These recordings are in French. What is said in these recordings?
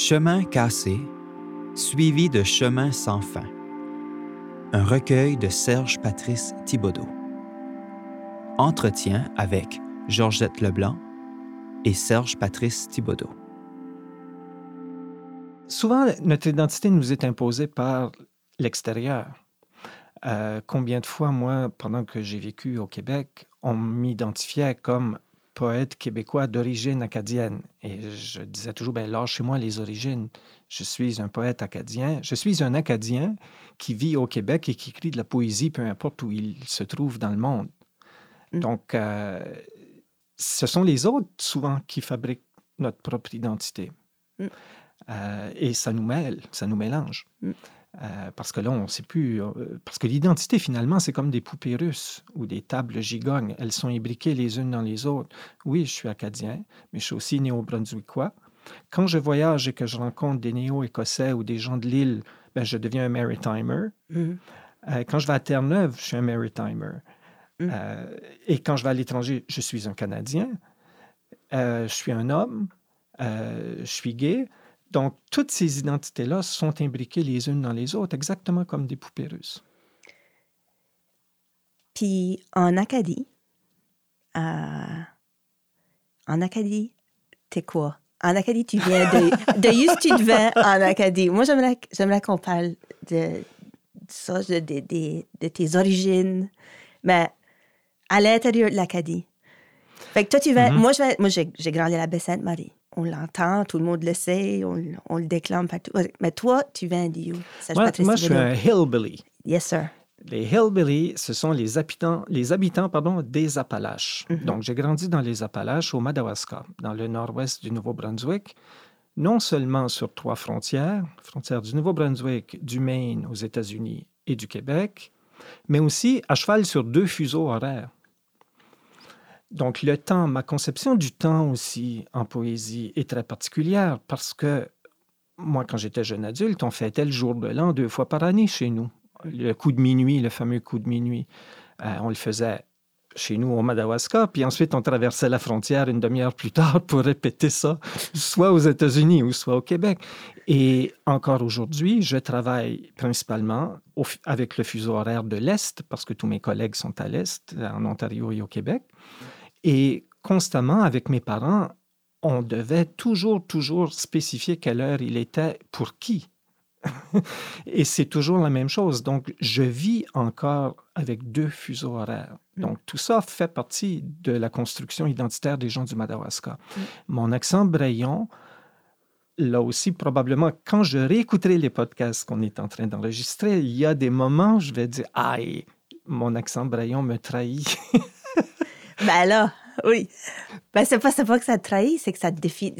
Chemin cassé, suivi de Chemin sans fin. Un recueil de Serge Patrice Thibaudot. Entretien avec Georgette Leblanc et Serge Patrice Thibaudot. Souvent, notre identité nous est imposée par l'extérieur. Euh, combien de fois, moi, pendant que j'ai vécu au Québec, on m'identifiait comme poète québécois d'origine acadienne. Et je disais toujours, ben, lâchez-moi les origines. Je suis un poète acadien. Je suis un Acadien qui vit au Québec et qui écrit de la poésie, peu importe où il se trouve dans le monde. Mm. Donc, euh, ce sont les autres, souvent, qui fabriquent notre propre identité. Mm. Euh, et ça nous mêle, ça nous mélange. Mm. Euh, parce que là, on ne sait plus. Euh, parce que l'identité, finalement, c'est comme des poupées russes ou des tables gigognes. Elles sont imbriquées les unes dans les autres. Oui, je suis acadien, mais je suis aussi néo-brunswickois. Quand je voyage et que je rencontre des néo-écossais ou des gens de l'île, ben, je deviens un maritimer. Mm. quand je vais à Terre-Neuve, je suis un maritimer. Mm. et quand je vais à l'étranger, je suis un Canadien. je suis un homme. je suis gay. Donc, toutes ces identités-là sont imbriquées les unes dans les autres, exactement comme des poupées russes. Puis, en Acadie, euh, en Acadie, t'es quoi? En Acadie, tu viens de, de tu devais en Acadie. Moi, j'aimerais qu'on parle de, ça, de, de, de, tes origines, mais à l'intérieur de l'Acadie. Fait que toi, tu vas. Mm-hmm. Moi, j'ai grandi à la Baie-Sainte-Marie on l'entend, tout le monde le sait, on, le déclame partout. Mais toi, tu viens d'où? Moi, moi je suis un hillbilly. Yes, sir. Les hillbilly, ce sont les habitants, les habitants pardon, des Appalaches. Mm-hmm. Donc, j'ai grandi dans les Appalaches, au Madawaska, dans le nord-ouest du Nouveau-Brunswick, non seulement sur trois frontières, frontières du Nouveau-Brunswick, du Maine aux États-Unis et du Québec, mais aussi à cheval sur deux fuseaux horaires. Donc le temps, ma conception du temps aussi en poésie est très particulière parce que moi, quand j'étais jeune adulte, on fêtait le jour de l'an deux fois par année chez nous. Le coup de minuit, le fameux coup de minuit. Euh, on le faisait chez nous au Madawaska, puis ensuite on traversait la frontière une demi-heure plus tard pour répéter ça, soit aux États-Unis ou soit au Québec. Et encore aujourd'hui, je travaille principalement avec le fuseau horaire de l'Est, parce que tous mes collègues sont à l'Est, en Ontario et au Québec. Et constamment, avec mes parents, on devait toujours, toujours spécifier quelle heure il était pour qui. et c'est toujours la même chose. Donc, je vis encore avec deux fuseaux horaires. Mm. Donc, tout ça fait partie de la construction identitaire des gens du Madawaska. Mm. Mon accent braillon, là aussi, probablement, quand je réécouterai les podcasts qu'on est en train d'enregistrer, il y a des moments où je vais dire Aïe, mon accent braillon me trahit. ben là, oui. Ben c'est pas, pas que ça te trahit, c'est que ça te définit.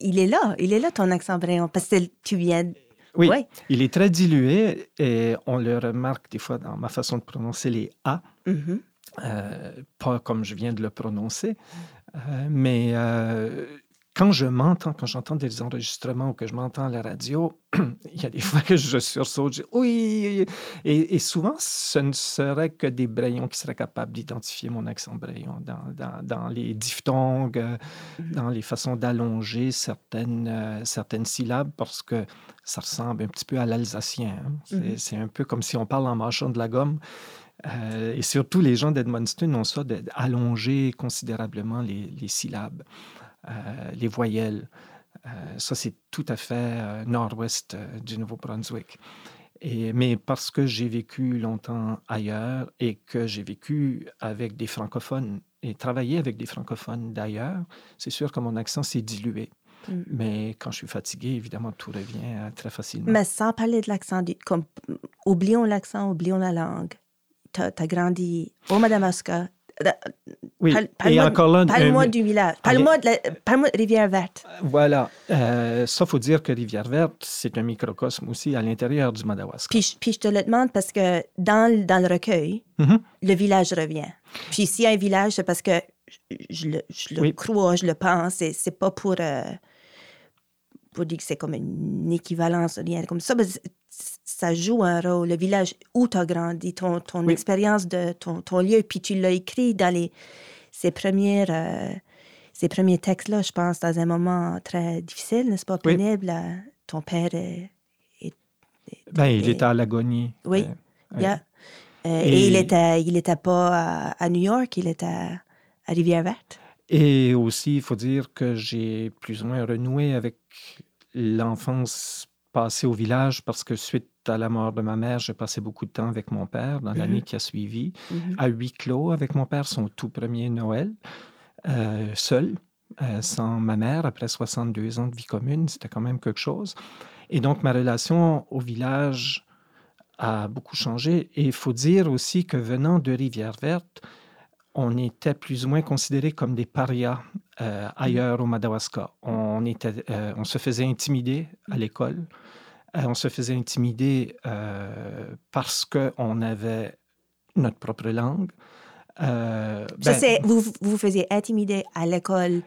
Il est là, il est là ton accent bréon, parce que tu viens. Oui, il est très dilué et on le remarque des fois dans ma façon de prononcer les A. Mm-hmm. Euh, pas comme je viens de le prononcer, euh, mais euh, quand je m'entends, quand j'entends des enregistrements ou que je m'entends à la radio, il y a des fois que je sursaute, je dis oui. Et, souvent, ce ne serait que des brayons qui seraient capables d'identifier mon accent brayon dans, dans, les diphtongues, euh, mm-hmm. dans les façons d'allonger certaines, euh, certaines syllabes parce que ça ressemble un petit peu à l'alsacien. Hein. Mm-hmm. C'est un peu comme si on parle en mâchant de la gomme. Euh, et surtout, les gens d'Edmundston ont ça d'allonger considérablement les, les syllabes. Euh, les voyelles. Euh, ça, c'est tout à fait euh, nord-ouest du Nouveau-Brunswick. Et, mais parce que j'ai vécu longtemps ailleurs et que j'ai vécu avec des francophones et travaillé avec des francophones d'ailleurs, c'est sûr que mon accent s'est dilué. Mm. Mais quand je suis fatigué, évidemment, tout revient très facilement. Mais sans parler de l'accent, comme, oublions l'accent, oublions la langue. Tu as, grandi au Madamascar, oui, et encore là... Parle-moi du village. Parle-moi de, Rivière-Verte. Voilà. Euh, ça, faut dire que Rivière-Verte, c'est un microcosme aussi à l'intérieur du Madawaska. Puis, puis, je te le demande parce que dans, dans le recueil, mm-hmm. le village revient. Puis s'il y a un village, c'est parce que je, le, je le crois, je le pense. C'est, c'est pas pour... Euh, pour dire que c'est comme une équivalence, rien comme ça ça joue un rôle. Le village où tu as grandi, ton, ton expérience de ton, ton, lieu, puis tu l'as écrit dans les, ces premières, euh, ces premiers textes-là, je pense, dans un moment très difficile, n'est-ce pas, Oui. pénible. euh, ton père est... est- est- Ben, il était à l'agonie. Oui. Euh, Yeah. Et- et il était, il était pas à, à New York, il était à, à Rivière-Verte. Et aussi, il faut dire que j'ai plus ou moins renoué avec l'enfance passée au village parce que suite à la mort de ma mère, j'ai passé beaucoup de temps avec mon père dans l'année Mhm. qui a suivi, Mhm. à huis clos avec mon père, son tout premier Noël, euh, seul, euh, sans ma mère, après 62 ans de vie commune, c'était quand même quelque chose. Et donc, ma relation au village a beaucoup changé. Et il faut dire aussi que venant de Rivière-Verte, on était plus ou moins considérés comme des parias euh, ailleurs au Madawaska. Euh, on se faisait intimider à l'école. Euh, on se faisait intimider parce qu'on avait notre propre langue. Euh, Ça, ben, c'est, vous, vous faisiez intimider à l'école,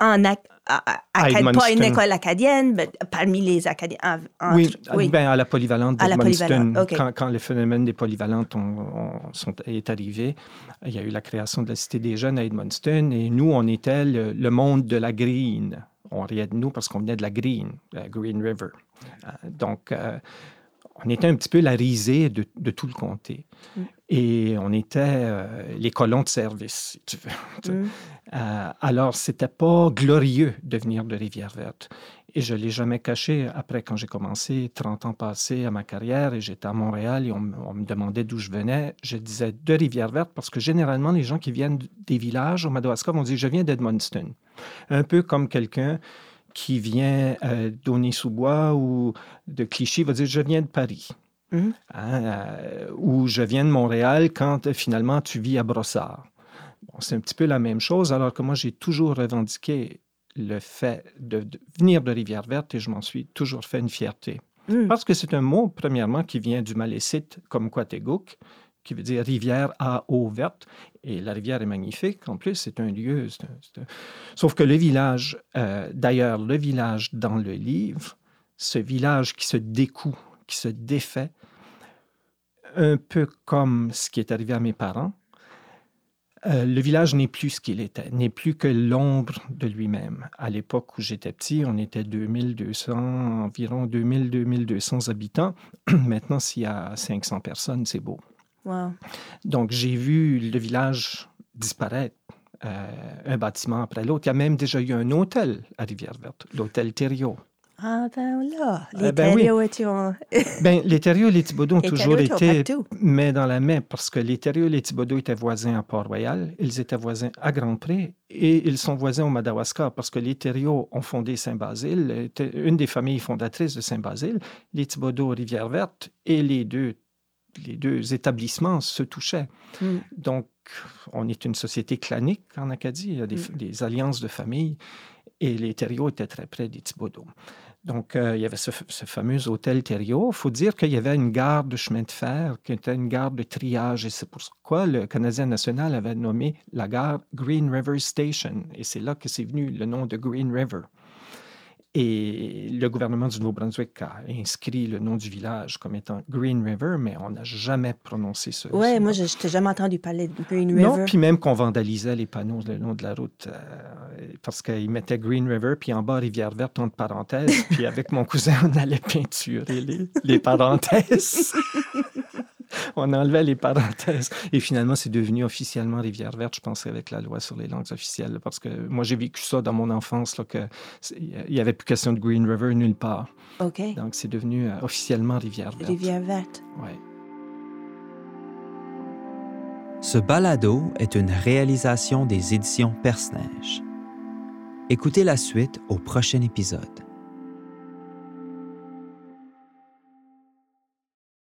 en ac- à- à- À acad- pas une école acadienne, mais parmi les Acadiens. en- entre- oui, oui. ben, à la polyvalente À la d'Edmundston, polyvalente, OK. quand, quand le phénomène des polyvalentes sont, est arrivé, il y a eu la création de la Cité des Jeunes à Edmundston et nous, on était le, le monde de la green. On riait de nous parce qu'on venait de la green, la Green River. Euh, donc, euh, on était un petit peu la risée de, de tout le comté. Mm. Et on était euh, les colons de service, si tu veux. Mm. euh, alors, c'était pas glorieux de venir de Rivière-Verte. Et je l'ai jamais caché. Après, quand j'ai commencé, 30 ans passés à ma carrière, et j'étais à Montréal et on, me- on me demandait d'où je venais, je disais de Rivière-Verte parce que généralement, les gens qui viennent des villages au Madawaska vont dire je viens d'Edmundston. Un peu comme quelqu'un qui vient euh, d'Aulnay-sous-Bois ou de Clichy va dire je viens de Paris. Mhm. Hein, euh, ou je viens de Montréal quand euh, finalement tu vis à Brossard. Bon, c'est un petit peu la même chose, alors que moi, j'ai toujours revendiqué le fait de, de venir de Rivière-Verte et je m'en suis toujours fait une fierté. Mm. Parce que c'est un mot, premièrement, qui vient du malécite comme Quategouk, qui veut dire rivière à eau verte. Et la rivière est magnifique. En plus, c'est un lieu. Sauf que le village, euh, d'ailleurs, le village dans le livre, ce village qui se découd, qui se défait, un peu comme ce qui est arrivé à mes parents, euh, le village n'est plus ce qu'il était, n'est plus que l'ombre de lui-même. À l'époque où j'étais petit, on était 2200, environ 2000-2200 habitants. Maintenant, s'il y a 500 personnes, c'est beau. Wow. Donc, j'ai vu le village disparaître, euh, un bâtiment après l'autre. Il y a même déjà eu un hôtel à Rivière-Verte, l'hôtel Thériault. Ah ben là, les Eh ben oui. Ben, les Thériault et les Thibodeau ont Les toujours été mais dans la main, parce que les Thériault et les Thibodeau étaient voisins à Port-Royal, ils étaient voisins à Grand-Pré et ils sont voisins au Madawaska, parce que les Thériault ont fondé Saint-Basile, une des familles fondatrices de Saint-Basile, les Thibodeau Rivière-Verte, et les deux, les deux établissements se touchaient. Mm. Donc, on est une société clanique en Acadie, il y a des, Mm. des alliances de famille, et les Thériault étaient très près des Thibodeau. Donc, euh, il y avait ce, ce fameux hôtel Thériault. Il faut dire qu'il y avait une gare de chemin de fer qui était une gare de triage. Et c'est pourquoi le Canadien national avait nommé la gare Green River Station. Et c'est là que c'est venu le nom de Green River. Et le gouvernement du Nouveau-Brunswick a inscrit le nom du village comme étant Green River, mais on n'a jamais prononcé ce Ouais, ce moi, nom. je n'ai jamais entendu parler de Green River. Non, puis même qu'on vandalisait les panneaux le long de la route euh, parce qu'ils mettaient Green River, puis en bas Rivière Verte entre parenthèses. puis avec mon cousin, on allait peinturer les, les parenthèses. on enlevait les parenthèses. Et finalement, c'est devenu officiellement Rivière Verte, je pense, avec la loi sur les langues officielles. Parce que moi, j'ai vécu ça dans mon enfance, là, que il n'y avait plus question de Green River nulle part. OK. Donc, c'est devenu euh, officiellement Rivière Verte. Rivière-Verte. Ouais. Ce balado est une réalisation des éditions Perce-Neige. Écoutez la suite au prochain épisode.